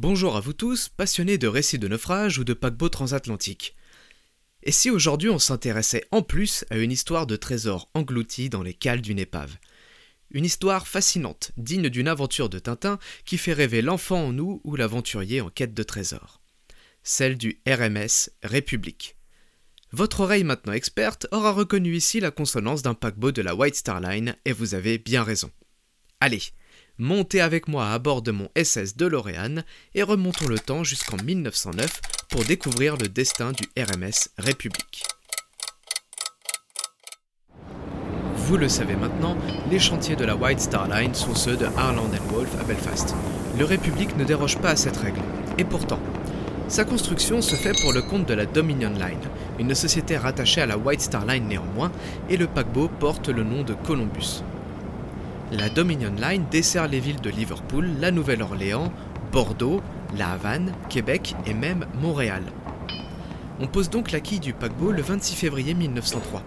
Bonjour à vous tous, passionnés de récits de naufrage ou de paquebots transatlantiques. Et si aujourd'hui on s'intéressait en plus à une histoire de trésors engloutis dans les cales d'une épave? Une histoire fascinante, digne d'une aventure de Tintin qui fait rêver l'enfant en nous ou l'aventurier en quête de trésors. Celle du RMS République. Votre oreille maintenant experte aura reconnu ici la consonance d'un paquebot de la White Star Line et vous avez bien raison. Allez, montez avec moi à bord de mon SS DeLorean et remontons le temps jusqu'en 1909 pour découvrir le destin du RMS République. Vous le savez maintenant, les chantiers de la White Star Line sont ceux de Harland Wolff à Belfast. Le République ne déroge pas à cette règle. Et pourtant, sa construction se fait pour le compte de la Dominion Line, une société rattachée à la White Star Line néanmoins, et le paquebot porte le nom de Columbus. La Dominion Line dessert les villes de Liverpool, la Nouvelle-Orléans, Bordeaux, La Havane, Québec et même Montréal. On pose donc la quille du paquebot le 26 février 1903.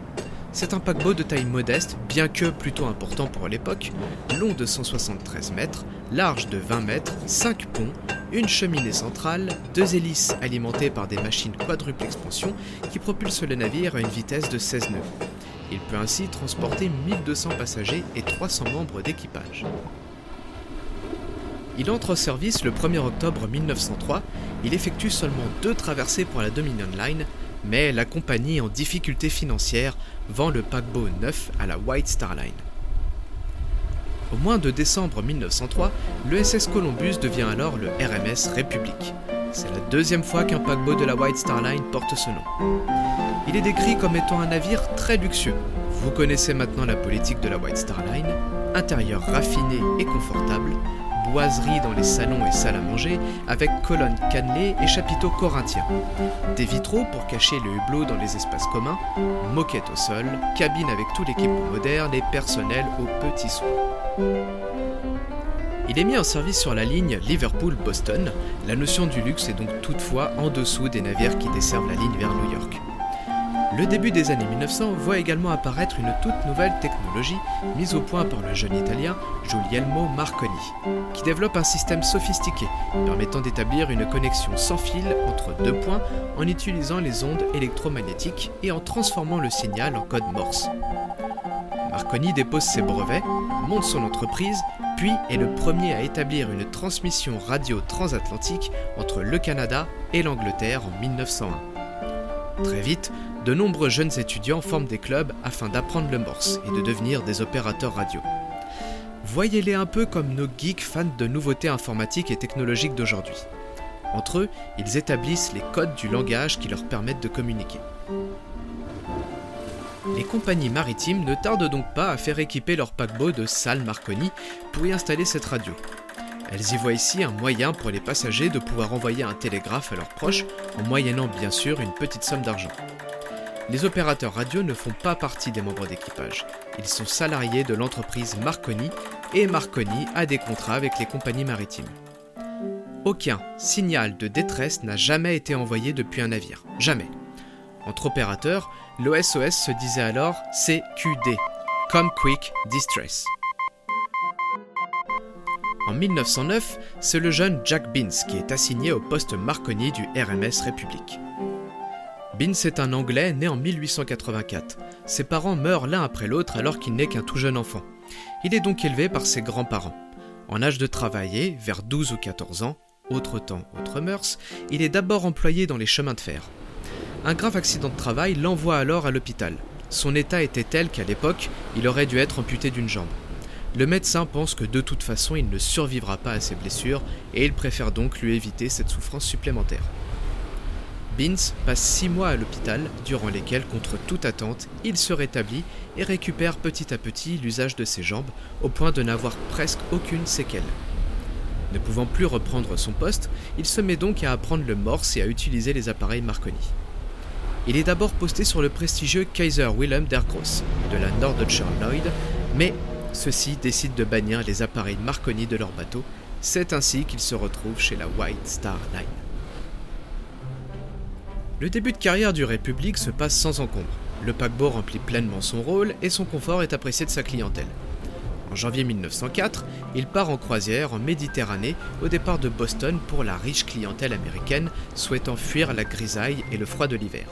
C'est un paquebot de taille modeste, bien que plutôt important pour l'époque, long de 173 mètres, large de 20 mètres, 5 ponts, une cheminée centrale, deux hélices alimentées par des machines quadruple expansion qui propulsent le navire à une vitesse de 16 nœuds. Il peut ainsi transporter 1200 passagers et 300 membres d'équipage. Il entre en service le 1er octobre 1903. Il effectue seulement deux traversées pour la Dominion Line, mais la compagnie en difficulté financière vend le paquebot neuf à la White Star Line. Au mois de décembre 1903, le SS Columbus devient alors le RMS République. C'est la deuxième fois qu'un paquebot de la White Star Line porte ce nom. Il est décrit comme étant un navire très luxueux. Vous connaissez maintenant la politique de la White Star Line, intérieur raffiné et confortable, boiserie dans les salons et salles à manger, avec colonnes cannelées et chapiteaux corinthiens, des vitraux pour cacher le hublot dans les espaces communs, moquette au sol, cabine avec tout l'équipement moderne et personnel aux petits soins. Il est mis en service sur la ligne Liverpool-Boston. La notion du luxe est donc toutefois en dessous des navires qui desservent la ligne vers New York. Le début des années 1900 voit également apparaître une toute nouvelle technologie mise au point par le jeune italien Guglielmo Marconi, qui développe un système sophistiqué permettant d'établir une connexion sans fil entre deux points en utilisant les ondes électromagnétiques et en transformant le signal en code Morse. Marconi dépose ses brevets, monte son entreprise, puis est le premier à établir une transmission radio transatlantique entre le Canada et l'Angleterre en 1901. Très vite, de nombreux jeunes étudiants forment des clubs afin d'apprendre le morse et de devenir des opérateurs radio. Voyez-les un peu comme nos geeks fans de nouveautés informatiques et technologiques d'aujourd'hui. Entre eux, ils établissent les codes du langage qui leur permettent de communiquer. Les compagnies maritimes ne tardent donc pas à faire équiper leurs paquebots de salles Marconi pour y installer cette radio. Elles y voient ici un moyen pour les passagers de pouvoir envoyer un télégraphe à leurs proches en moyennant bien sûr une petite somme d'argent. Les opérateurs radio ne font pas partie des membres d'équipage. Ils sont salariés de l'entreprise Marconi et Marconi a des contrats avec les compagnies maritimes. Aucun signal de détresse n'a jamais été envoyé depuis un navire. Jamais. Entre opérateurs, l'OSOS se disait alors CQD, Come Quick Distress. En 1909, c'est le jeune Jack Binns qui est assigné au poste Marconi du RMS République. Binns est un Anglais né en 1884. Ses parents meurent l'un après l'autre alors qu'il n'est qu'un tout jeune enfant. Il est donc élevé par ses grands-parents. En âge de travailler, vers 12 ou 14 ans, autre temps, autre mœurs, il est d'abord employé dans les chemins de fer. Un grave accident de travail l'envoie alors à l'hôpital. Son état était tel qu'à l'époque, il aurait dû être amputé d'une jambe. Le médecin pense que de toute façon il ne survivra pas à ses blessures et il préfère donc lui éviter cette souffrance supplémentaire. Binns passe six mois à l'hôpital, durant lesquels, contre toute attente, il se rétablit et récupère petit à petit l'usage de ses jambes, au point de n'avoir presque aucune séquelle. Ne pouvant plus reprendre son poste, il se met donc à apprendre le morse et à utiliser les appareils Marconi. Il est d'abord posté sur le prestigieux Kaiser Wilhelm der Gross de la Norddeutscher Lloyd, mais ceux-ci décident de bannir les appareils Marconi de leur bateau. C'est ainsi qu'il se retrouve chez la White Star Line. Le début de carrière du République se passe sans encombre. Le paquebot remplit pleinement son rôle et son confort est apprécié de sa clientèle. En janvier 1904, il part en croisière en Méditerranée au départ de Boston pour la riche clientèle américaine souhaitant fuir la grisaille et le froid de l'hiver.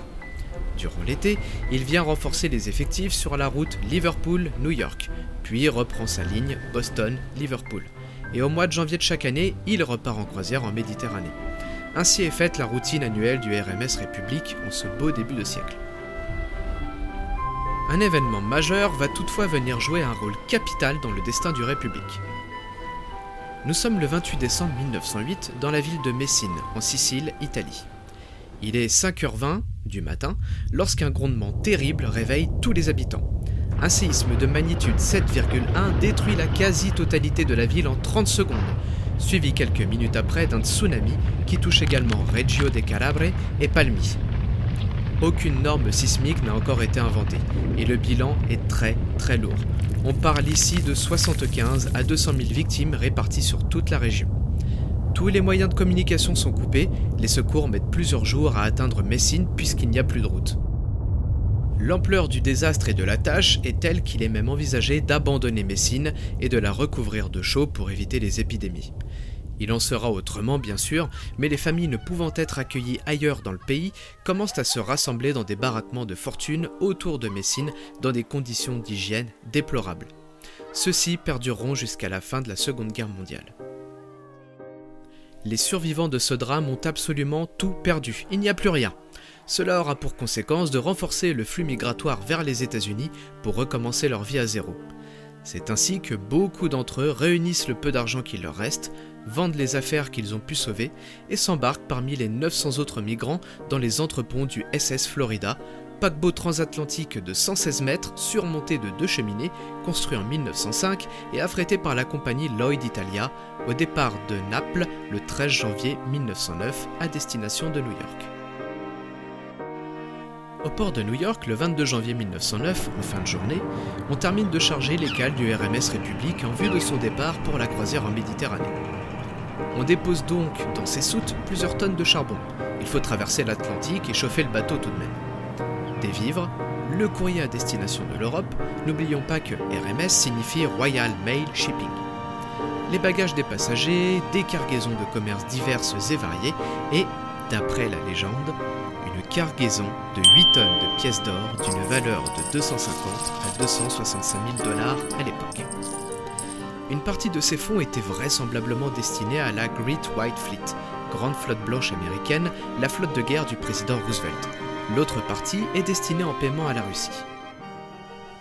Durant l'été, il vient renforcer les effectifs sur la route Liverpool-New York, puis reprend sa ligne Boston-Liverpool. Et au mois de janvier de chaque année, il repart en croisière en Méditerranée. Ainsi est faite la routine annuelle du RMS République en ce beau début de siècle. Un événement majeur va toutefois venir jouer un rôle capital dans le destin du République. Nous sommes le 28 décembre 1908 dans la ville de Messine, en Sicile, Italie. Il est 5h20 du matin lorsqu'un grondement terrible réveille tous les habitants. Un séisme de magnitude 7,1 détruit la quasi-totalité de la ville en 30 secondes, suivi quelques minutes après d'un tsunami qui touche également Reggio de Calabre et Palmi. Aucune norme sismique n'a encore été inventée et le bilan est très très lourd. On parle ici de 75 à 200 000 victimes réparties sur toute la région. Tous les moyens de communication sont coupés, les secours mettent plusieurs jours à atteindre Messine puisqu'il n'y a plus de route. L'ampleur du désastre et de la tâche est telle qu'il est même envisagé d'abandonner Messine et de la recouvrir de chaux pour éviter les épidémies. Il en sera autrement, bien sûr, mais les familles ne pouvant être accueillies ailleurs dans le pays commencent à se rassembler dans des baraquements de fortune autour de Messine dans des conditions d'hygiène déplorables. Ceux-ci perdureront jusqu'à la fin de la Seconde Guerre mondiale. Les survivants de ce drame ont absolument tout perdu, il n'y a plus rien. Cela aura pour conséquence de renforcer le flux migratoire vers les États-Unis pour recommencer leur vie à zéro. C'est ainsi que beaucoup d'entre eux réunissent le peu d'argent qu'il leur reste, vendent les affaires qu'ils ont pu sauver et s'embarquent parmi les 900 autres migrants dans les entreponts du SS Florida, paquebot transatlantique de 116 mètres surmonté de deux cheminées, construit en 1905 et affrété par la compagnie Lloyd Italia au départ de Naples le 13 janvier 1909 à destination de New York. Au port de New York, le 22 janvier 1909, en fin de journée, on termine de charger les cales du RMS République en vue de son départ pour la croisière en Méditerranée. On dépose donc dans ces soutes plusieurs tonnes de charbon. Il faut traverser l'Atlantique et chauffer le bateau tout de même. Des vivres, le courrier à destination de l'Europe, n'oublions pas que RMS signifie Royal Mail Shipping. Les bagages des passagers, des cargaisons de commerces diverses et variées, et, d'après la légende, une cargaison de 8 tonnes de pièces d'or d'une valeur de 250 à 265 000 dollars à l'époque. Une partie de ces fonds était vraisemblablement destinée à la Great White Fleet, grande flotte blanche américaine, la flotte de guerre du président Roosevelt. L'autre partie est destinée en paiement à la Russie.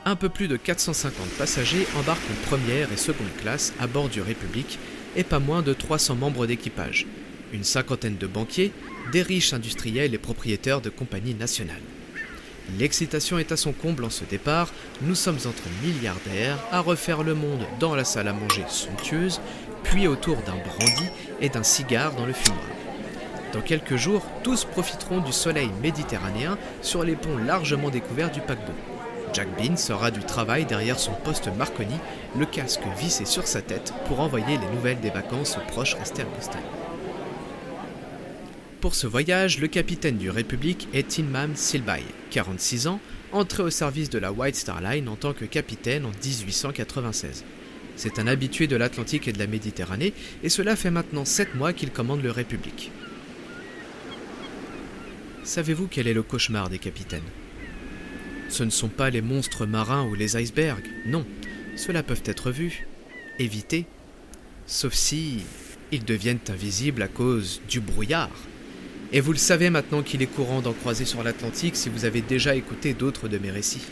Un peu plus de 450 passagers embarquent en première et seconde classe à bord du République et pas moins de 300 membres d'équipage, une cinquantaine de banquiers, des riches industriels et propriétaires de compagnies nationales. L'excitation est à son comble en ce départ, nous sommes entre milliardaires à refaire le monde dans la salle à manger somptueuse, puis autour d'un brandy et d'un cigare dans le fumoir. Dans quelques jours, tous profiteront du soleil méditerranéen sur les ponts largement découverts du paquebot. Jack Bean sera du travail derrière son poste Marconi, le casque vissé sur sa tête pour envoyer les nouvelles des vacances aux proches restés à Boston. Pour ce voyage, le capitaine du République est Tinman Silbay, 46 ans, entré au service de la White Star Line en tant que capitaine en 1896. C'est un habitué de l'Atlantique et de la Méditerranée, et cela fait maintenant 7 mois qu'il commande le République. Savez-vous quel est le cauchemar des capitaines? Ce ne sont pas les monstres marins ou les icebergs, non, ceux-là peuvent être vus, évités, sauf si ils deviennent invisibles à cause du brouillard. Et vous le savez maintenant qu'il est courant d'en croiser sur l'Atlantique si vous avez déjà écouté d'autres de mes récits.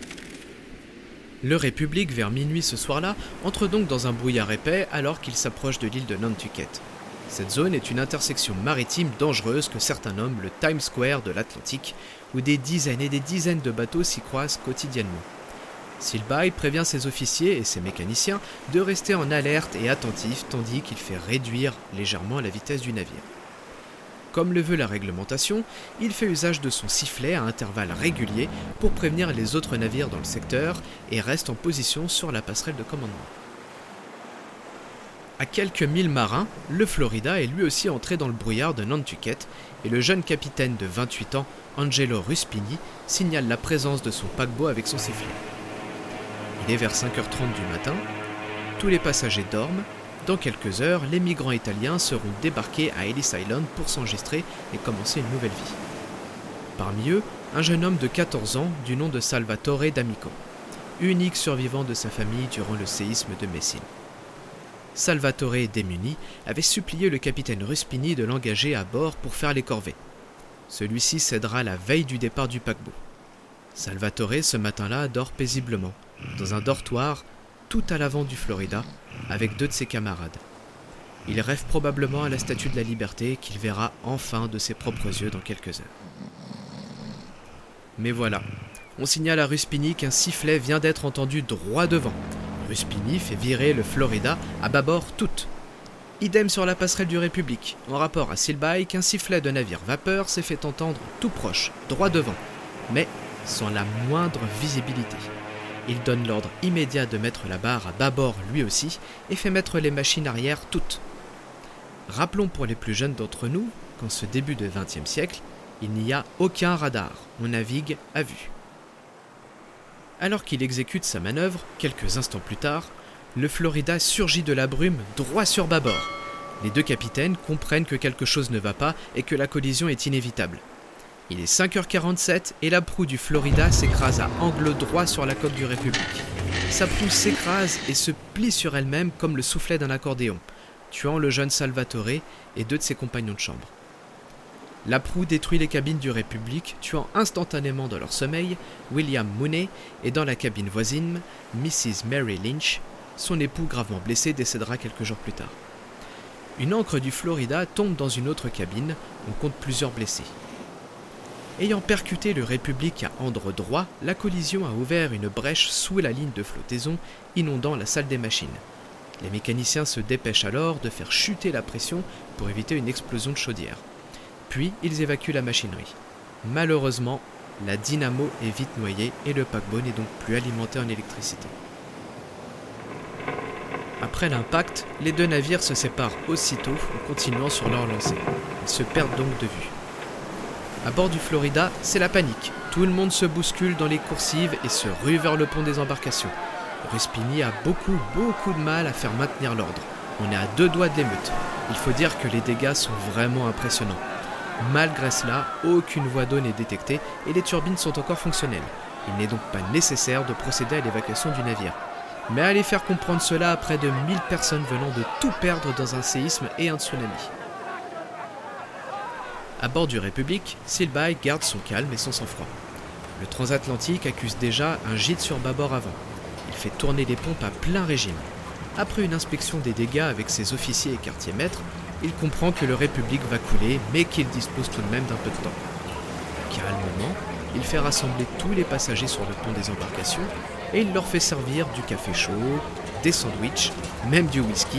Le République, vers minuit ce soir-là, entre donc dans un brouillard épais alors qu'il s'approche de l'île de Nantucket. Cette zone est une intersection maritime dangereuse que certains nomment le Times Square de l'Atlantique, où des dizaines et des dizaines de bateaux s'y croisent quotidiennement. Silbay prévient ses officiers et ses mécaniciens de rester en alerte et attentifs tandis qu'il fait réduire légèrement la vitesse du navire. Comme le veut la réglementation, il fait usage de son sifflet à intervalles réguliers pour prévenir les autres navires dans le secteur et reste en position sur la passerelle de commandement. À quelques milles marins, le Florida est lui aussi entré dans le brouillard de Nantucket et le jeune capitaine de 28 ans, Angelo Ruspini, signale la présence de son paquebot avec son sifflet. Il est vers 5h30 du matin. Tous les passagers dorment. Dans quelques heures, les migrants italiens seront débarqués à Ellis Island pour s'enregistrer et commencer une nouvelle vie. Parmi eux, un jeune homme de 14 ans du nom de Salvatore D'Amico, unique survivant de sa famille durant le séisme de Messine. Salvatore, démuni, avait supplié le capitaine Ruspini de l'engager à bord pour faire les corvées. Celui-ci cédera la veille du départ du paquebot. Salvatore, ce matin-là, dort paisiblement, dans un dortoir tout à l'avant du Florida, avec deux de ses camarades. Il rêve probablement à la statue de la liberté qu'il verra enfin de ses propres yeux dans quelques heures. Mais voilà, on signale à Ruspini qu'un sifflet vient d'être entendu droit devant. Ruspini fait virer le Florida à bâbord toute. Idem sur la passerelle du République, en rapport à Silbaï qu'un sifflet de navire vapeur s'est fait entendre tout proche, droit devant, mais sans la moindre visibilité. Il donne l'ordre immédiat de mettre la barre à bâbord lui aussi et fait mettre les machines arrière toutes. Rappelons pour les plus jeunes d'entre nous qu'en ce début de XXe siècle, il n'y a aucun radar, on navigue à vue. Alors qu'il exécute sa manœuvre, quelques instants plus tard, le Florida surgit de la brume droit sur bâbord. Les deux capitaines comprennent que quelque chose ne va pas et que la collision est inévitable. Il est 5h47 et la proue du Florida s'écrase à angle droit sur la coque du République. Sa proue s'écrase et se plie sur elle-même comme le soufflet d'un accordéon, tuant le jeune Salvatore et deux de ses compagnons de chambre. La proue détruit les cabines du République, tuant instantanément dans leur sommeil William Mooney et dans la cabine voisine Mrs. Mary Lynch. Son époux gravement blessé décédera quelques jours plus tard. Une ancre du Florida tombe dans une autre cabine, on compte plusieurs blessés. Ayant percuté le République à andre droit, la collision a ouvert une brèche sous la ligne de flottaison, inondant la salle des machines. Les mécaniciens se dépêchent alors de faire chuter la pression pour éviter une explosion de chaudière. Puis ils évacuent la machinerie. Malheureusement, la dynamo est vite noyée et le paquebot n'est donc plus alimenté en électricité. Après l'impact, les deux navires se séparent aussitôt en continuant sur leur lancée. Ils se perdent donc de vue. À bord du Florida, c'est la panique. Tout le monde se bouscule dans les coursives et se rue vers le pont des embarcations. Ruspini a beaucoup, beaucoup de mal à faire maintenir l'ordre. On est à deux doigts de l'émeute. Il faut dire que les dégâts sont vraiment impressionnants. Malgré cela, aucune voie d'eau n'est détectée et les turbines sont encore fonctionnelles. Il n'est donc pas nécessaire de procéder à l'évacuation du navire. Mais allez faire comprendre cela à près de 1000 personnes venant de tout perdre dans un séisme et un tsunami. À bord du République, Silbaï garde son calme et son sang-froid. Le transatlantique accuse déjà un gîte sur bâbord avant. Il fait tourner les pompes à plein régime. Après une inspection des dégâts avec ses officiers et quartiers maîtres, il comprend que le République va couler, mais qu'il dispose tout de même d'un peu de temps. Calmement, il fait rassembler tous les passagers sur le pont des embarcations et il leur fait servir du café chaud, des sandwichs, même du whisky,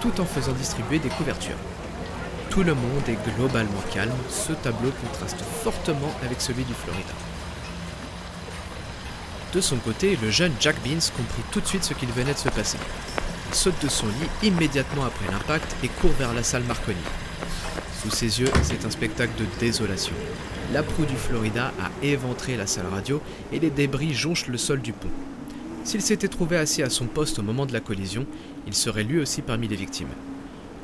tout en faisant distribuer des couvertures. Tout le monde est globalement calme, ce tableau contraste fortement avec celui du Florida. De son côté, le jeune Jack Beans comprit tout de suite ce qu'il venait de se passer. Il saute de son lit immédiatement après l'impact et court vers la salle Marconi. Sous ses yeux, c'est un spectacle de désolation. La proue du Florida a éventré la salle radio et les débris jonchent le sol du pont. S'il s'était trouvé assis à son poste au moment de la collision, il serait lui aussi parmi les victimes.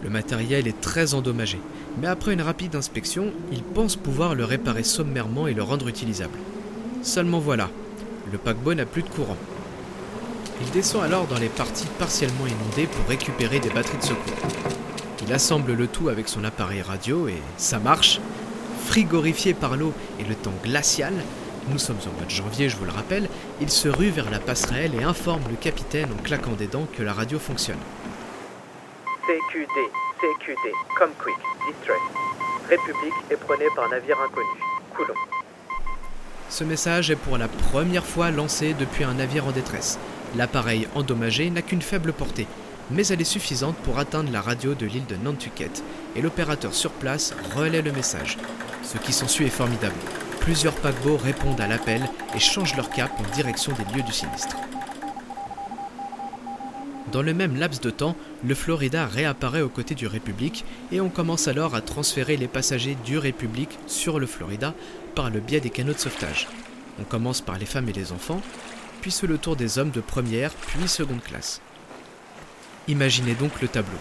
Le matériel est très endommagé, mais après une rapide inspection, il pense pouvoir le réparer sommairement et le rendre utilisable. Seulement voilà, le paquebot n'a plus de courant. Il descend alors dans les parties partiellement inondées pour récupérer des batteries de secours. Il assemble le tout avec son appareil radio et ça marche. Frigorifié par l'eau et le temps glacial, nous sommes au mois de janvier, je vous le rappelle, il se rue vers la passerelle et informe le capitaine en claquant des dents que la radio fonctionne. CQD, CQD, Come Quick, Distress. République éprenée par navire inconnu. Coulon. Ce message est pour la première fois lancé depuis un navire en détresse. L'appareil endommagé n'a qu'une faible portée, mais elle est suffisante pour atteindre la radio de l'île de Nantucket, et l'opérateur sur place relaie le message. Ce qui s'ensuit est formidable. Plusieurs paquebots répondent à l'appel et changent leur cap en direction des lieux du sinistre. Dans le même laps de temps, le Florida réapparaît aux côtés du République et on commence alors à transférer les passagers du République sur le Florida par le biais des canaux de sauvetage. On commence par les femmes et les enfants, puis sous le tour des hommes de première puis seconde classe. Imaginez donc le tableau.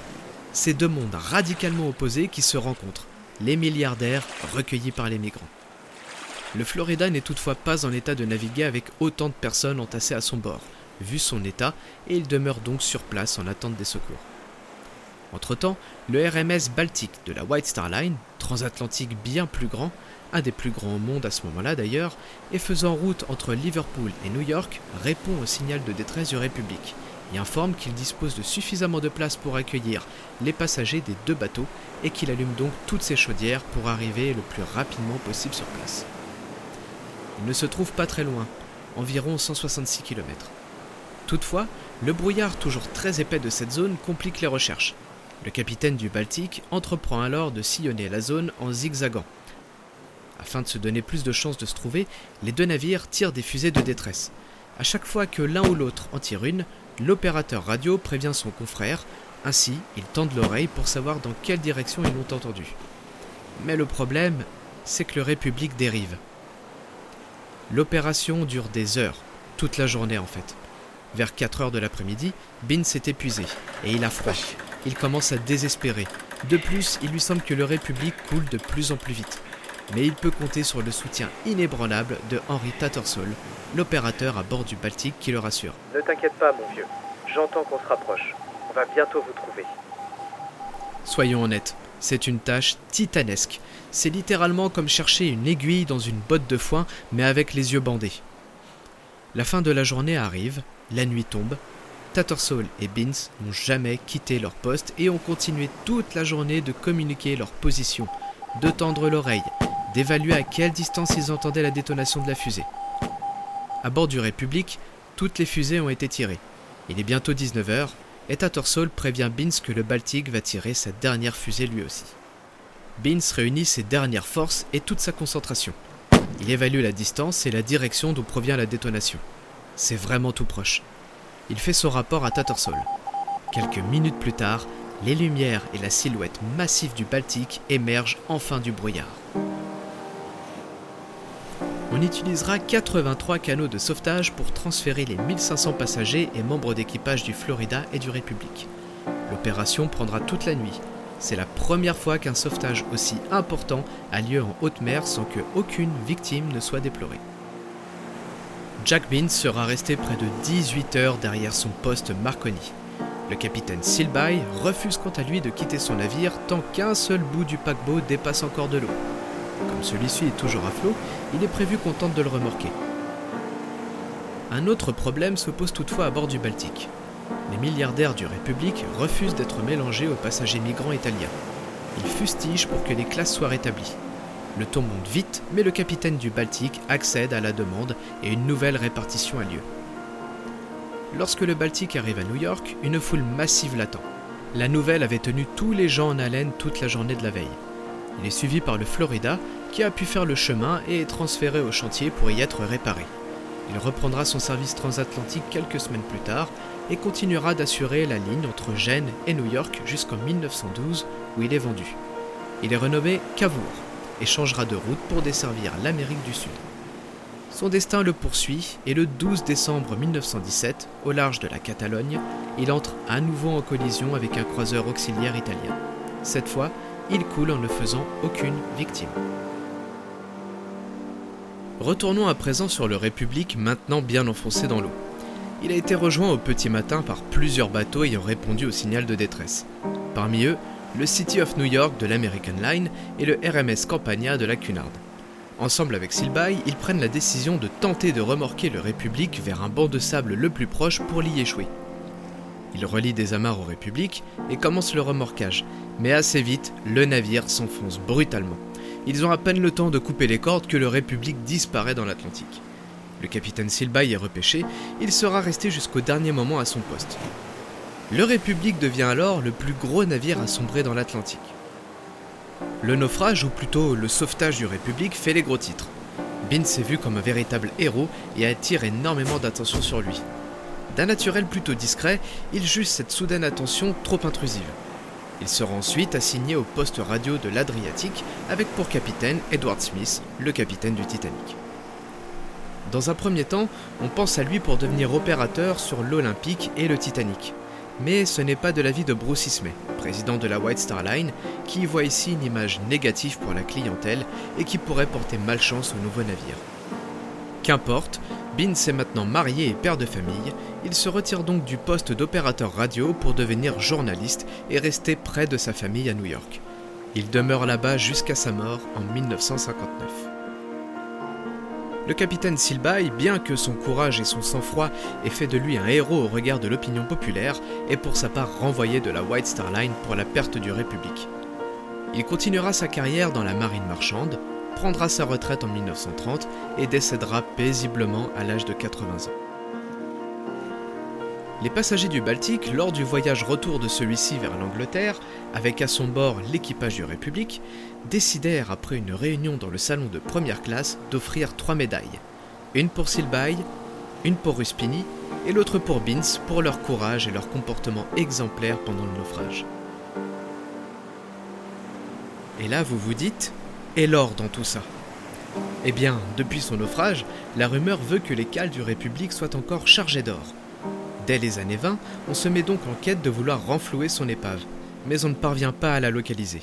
Ces deux mondes radicalement opposés qui se rencontrent, les milliardaires recueillis par les migrants. Le Florida n'est toutefois pas en état de naviguer avec autant de personnes entassées à son bord, vu son état, et il demeure donc sur place en attente des secours. Entre-temps, le RMS Baltic de la White Star Line, transatlantique bien plus grand, un des plus grands au monde à ce moment-là d'ailleurs, et faisant route entre Liverpool et New York, répond au signal de détresse du République et informe qu'il dispose de suffisamment de place pour accueillir les passagers des deux bateaux et qu'il allume donc toutes ses chaudières pour arriver le plus rapidement possible sur place. Il ne se trouve pas très loin, environ 166 km. Toutefois, le brouillard toujours très épais de cette zone complique les recherches. Le capitaine du Baltique entreprend alors de sillonner la zone en zigzagant. Afin de se donner plus de chances de se trouver, les deux navires tirent des fusées de détresse. À chaque fois que l'un ou l'autre en tire une, l'opérateur radio prévient son confrère, ainsi ils tendent l'oreille pour savoir dans quelle direction ils l'ont entendu. Mais le problème, c'est que le République dérive. L'opération dure des heures, toute la journée en fait. Vers 4 heures de l'après-midi, Bin s'est épuisé et il a froid. Il commence à désespérer. De plus, il lui semble que le République coule de plus en plus vite. Mais il peut compter sur le soutien inébranlable de Henry Tattersall, l'opérateur à bord du Baltique qui le rassure. Ne t'inquiète pas, mon vieux. J'entends qu'on se rapproche. On va bientôt vous trouver. Soyons honnêtes, c'est une tâche titanesque. C'est littéralement comme chercher une aiguille dans une botte de foin, mais avec les yeux bandés. La fin de la journée arrive, la nuit tombe. Tattersall et Beans n'ont jamais quitté leur poste et ont continué toute la journée de communiquer leur position, de tendre l'oreille, d'évaluer à quelle distance ils entendaient la détonation de la fusée. À bord du République, toutes les fusées ont été tirées. Il est bientôt 19h et Tattersall prévient Beans que le Baltique va tirer sa dernière fusée lui aussi. Beans réunit ses dernières forces et toute sa concentration. Il évalue la distance et la direction d'où provient la détonation. C'est vraiment tout proche. Il fait son rapport à Tattersall. Quelques minutes plus tard, les lumières et la silhouette massive du Baltique émergent enfin du brouillard. On utilisera 83 canaux de sauvetage pour transférer les 1500 passagers et membres d'équipage du Florida et du République. L'opération prendra toute la nuit. C'est la première fois qu'un sauvetage aussi important a lieu en haute mer sans que aucune victime ne soit déplorée. Jack Bean sera resté près de 18 heures derrière son poste Marconi. Le capitaine Silby refuse quant à lui de quitter son navire tant qu'un seul bout du paquebot dépasse encore de l'eau. Comme celui-ci est toujours à flot, il est prévu qu'on tente de le remorquer. Un autre problème se pose toutefois à bord du Baltique. Les milliardaires du République refusent d'être mélangés aux passagers migrants italiens. Ils fustigent pour que les classes soient rétablies. Le ton monte vite, mais le capitaine du Baltique accède à la demande et une nouvelle répartition a lieu. Lorsque le Baltique arrive à New York, une foule massive l'attend. La nouvelle avait tenu tous les gens en haleine toute la journée de la veille. Il est suivi par le Florida, qui a pu faire le chemin et est transféré au chantier pour y être réparé. Il reprendra son service transatlantique quelques semaines plus tard et continuera d'assurer la ligne entre Gênes et New York jusqu'en 1912 où il est vendu. Il est renommé Cavour et changera de route pour desservir l'Amérique du Sud. Son destin le poursuit et le 12 décembre 1917, au large de la Catalogne, il entre à nouveau en collision avec un croiseur auxiliaire italien. Cette fois, il coule en ne faisant aucune victime. Retournons à présent sur le République, maintenant bien enfoncé dans l'eau. Il a été rejoint au petit matin par plusieurs bateaux ayant répondu au signal de détresse. Parmi eux, le City of New York de l'American Line et le RMS Campania de la Cunard. Ensemble avec Silby, ils prennent la décision de tenter de remorquer le République vers un banc de sable le plus proche pour l'y échouer. Ils relient des amarres au République et commencent le remorquage, mais assez vite, le navire s'enfonce brutalement. Ils ont à peine le temps de couper les cordes que le République disparaît dans l'Atlantique. Le capitaine Silby est repêché, il sera resté jusqu'au dernier moment à son poste. Le République devient alors le plus gros navire à sombrer dans l'Atlantique. Le naufrage, ou plutôt le sauvetage du République, fait les gros titres. Bean s'est vu comme un véritable héros et attire énormément d'attention sur lui. D'un naturel plutôt discret, il juge cette soudaine attention trop intrusive. Il sera ensuite assigné au poste radio de l'Adriatique avec pour capitaine Edward Smith, le capitaine du Titanic. Dans un premier temps, on pense à lui pour devenir opérateur sur l'Olympique et le Titanic. Mais ce n'est pas de l'avis de Bruce Ismay, président de la White Star Line, qui voit ici une image négative pour la clientèle et qui pourrait porter malchance au nouveau navire. Qu'importe, Bean est maintenant marié et père de famille, il se retire donc du poste d'opérateur radio pour devenir journaliste et rester près de sa famille à New York. Il demeure là-bas jusqu'à sa mort en 1959. Le capitaine Silbaï, bien que son courage et son sang-froid aient fait de lui un héros au regard de l'opinion populaire, est pour sa part renvoyé de la White Star Line pour la perte du République. Il continuera sa carrière dans la marine marchande, prendra sa retraite en 1930 et décédera paisiblement à l'âge de 80 ans. Les passagers du Baltique, lors du voyage retour de celui-ci vers l'Angleterre, avec à son bord l'équipage du République, décidèrent, après une réunion dans le salon de première classe, d'offrir trois médailles. Une pour Silbaï, une pour Ruspini et l'autre pour Bins pour leur courage et leur comportement exemplaire pendant le naufrage. Et là, vous vous dites, et l'or dans tout ça? Eh bien, depuis son naufrage, la rumeur veut que les cales du République soient encore chargées d'or. Dès les années 20, on se met donc en quête de vouloir renflouer son épave, mais on ne parvient pas à la localiser.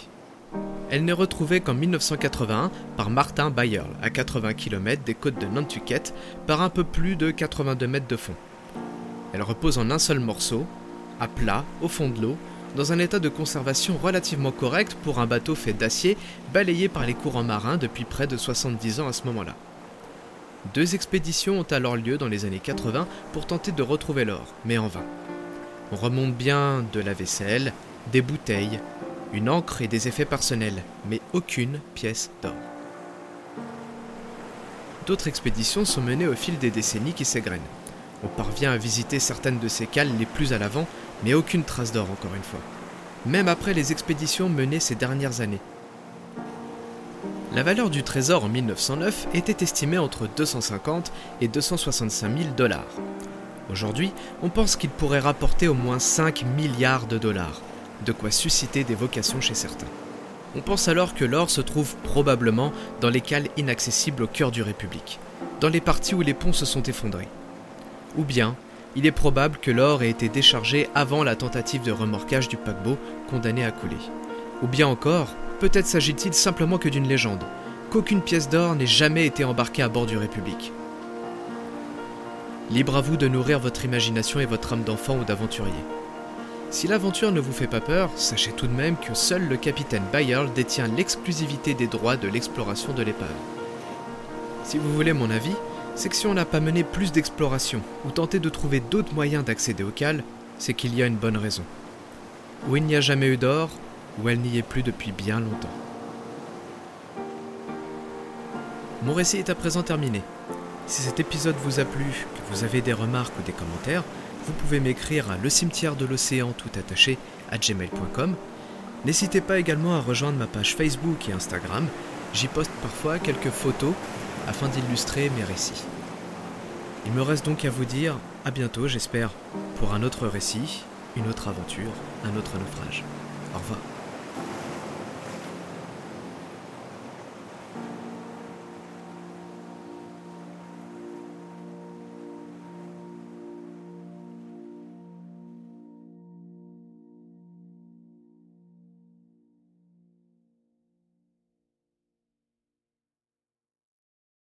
Elle n'est retrouvée qu'en 1981 par Martin Bayerl, à 80 km des côtes de Nantucket, par un peu plus de 82 mètres de fond. Elle repose en un seul morceau, à plat, au fond de l'eau, dans un état de conservation relativement correct pour un bateau fait d'acier balayé par les courants marins depuis près de 70 ans à ce moment-là. Deux expéditions ont alors lieu dans les années 80 pour tenter de retrouver l'or, mais en vain. On remonte bien de la vaisselle, des bouteilles, une encre et des effets personnels, mais aucune pièce d'or. D'autres expéditions sont menées au fil des décennies qui s'égrènent. On parvient à visiter certaines de ces cales les plus à l'avant, mais aucune trace d'or encore une fois. Même après les expéditions menées ces dernières années. La valeur du trésor en 1909 était estimée entre 250 et 265 000 dollars. Aujourd'hui, on pense qu'il pourrait rapporter au moins 5 milliards de dollars, de quoi susciter des vocations chez certains. On pense alors que l'or se trouve probablement dans les cales inaccessibles au cœur du République, dans les parties où les ponts se sont effondrés. Ou bien, il est probable que l'or ait été déchargé avant la tentative de remorquage du paquebot condamné à couler. Ou bien encore, peut-être s'agit-il simplement que d'une légende, qu'aucune pièce d'or n'ait jamais été embarquée à bord du République. Libre à vous de nourrir votre imagination et votre âme d'enfant ou d'aventurier. Si l'aventure ne vous fait pas peur, sachez tout de même que seul le capitaine Bayerl détient l'exclusivité des droits de l'exploration de l'épave. Si vous voulez mon avis, c'est que si on n'a pas mené plus d'exploration ou tenté de trouver d'autres moyens d'accéder au cales, c'est qu'il y a une bonne raison. Ou il n'y a jamais eu d'or, elle n'y est plus depuis bien longtemps. Mon récit est à présent terminé. Si cet épisode vous a plu, que vous avez des remarques ou des commentaires, vous pouvez m'écrire à le cimetière de l'océan tout attaché à gmail.com. N'hésitez pas également à rejoindre ma page Facebook et Instagram. J'y poste parfois quelques photos afin d'illustrer mes récits. Il me reste donc à vous dire à bientôt, j'espère, pour un autre récit, une autre aventure, un autre naufrage. Au revoir.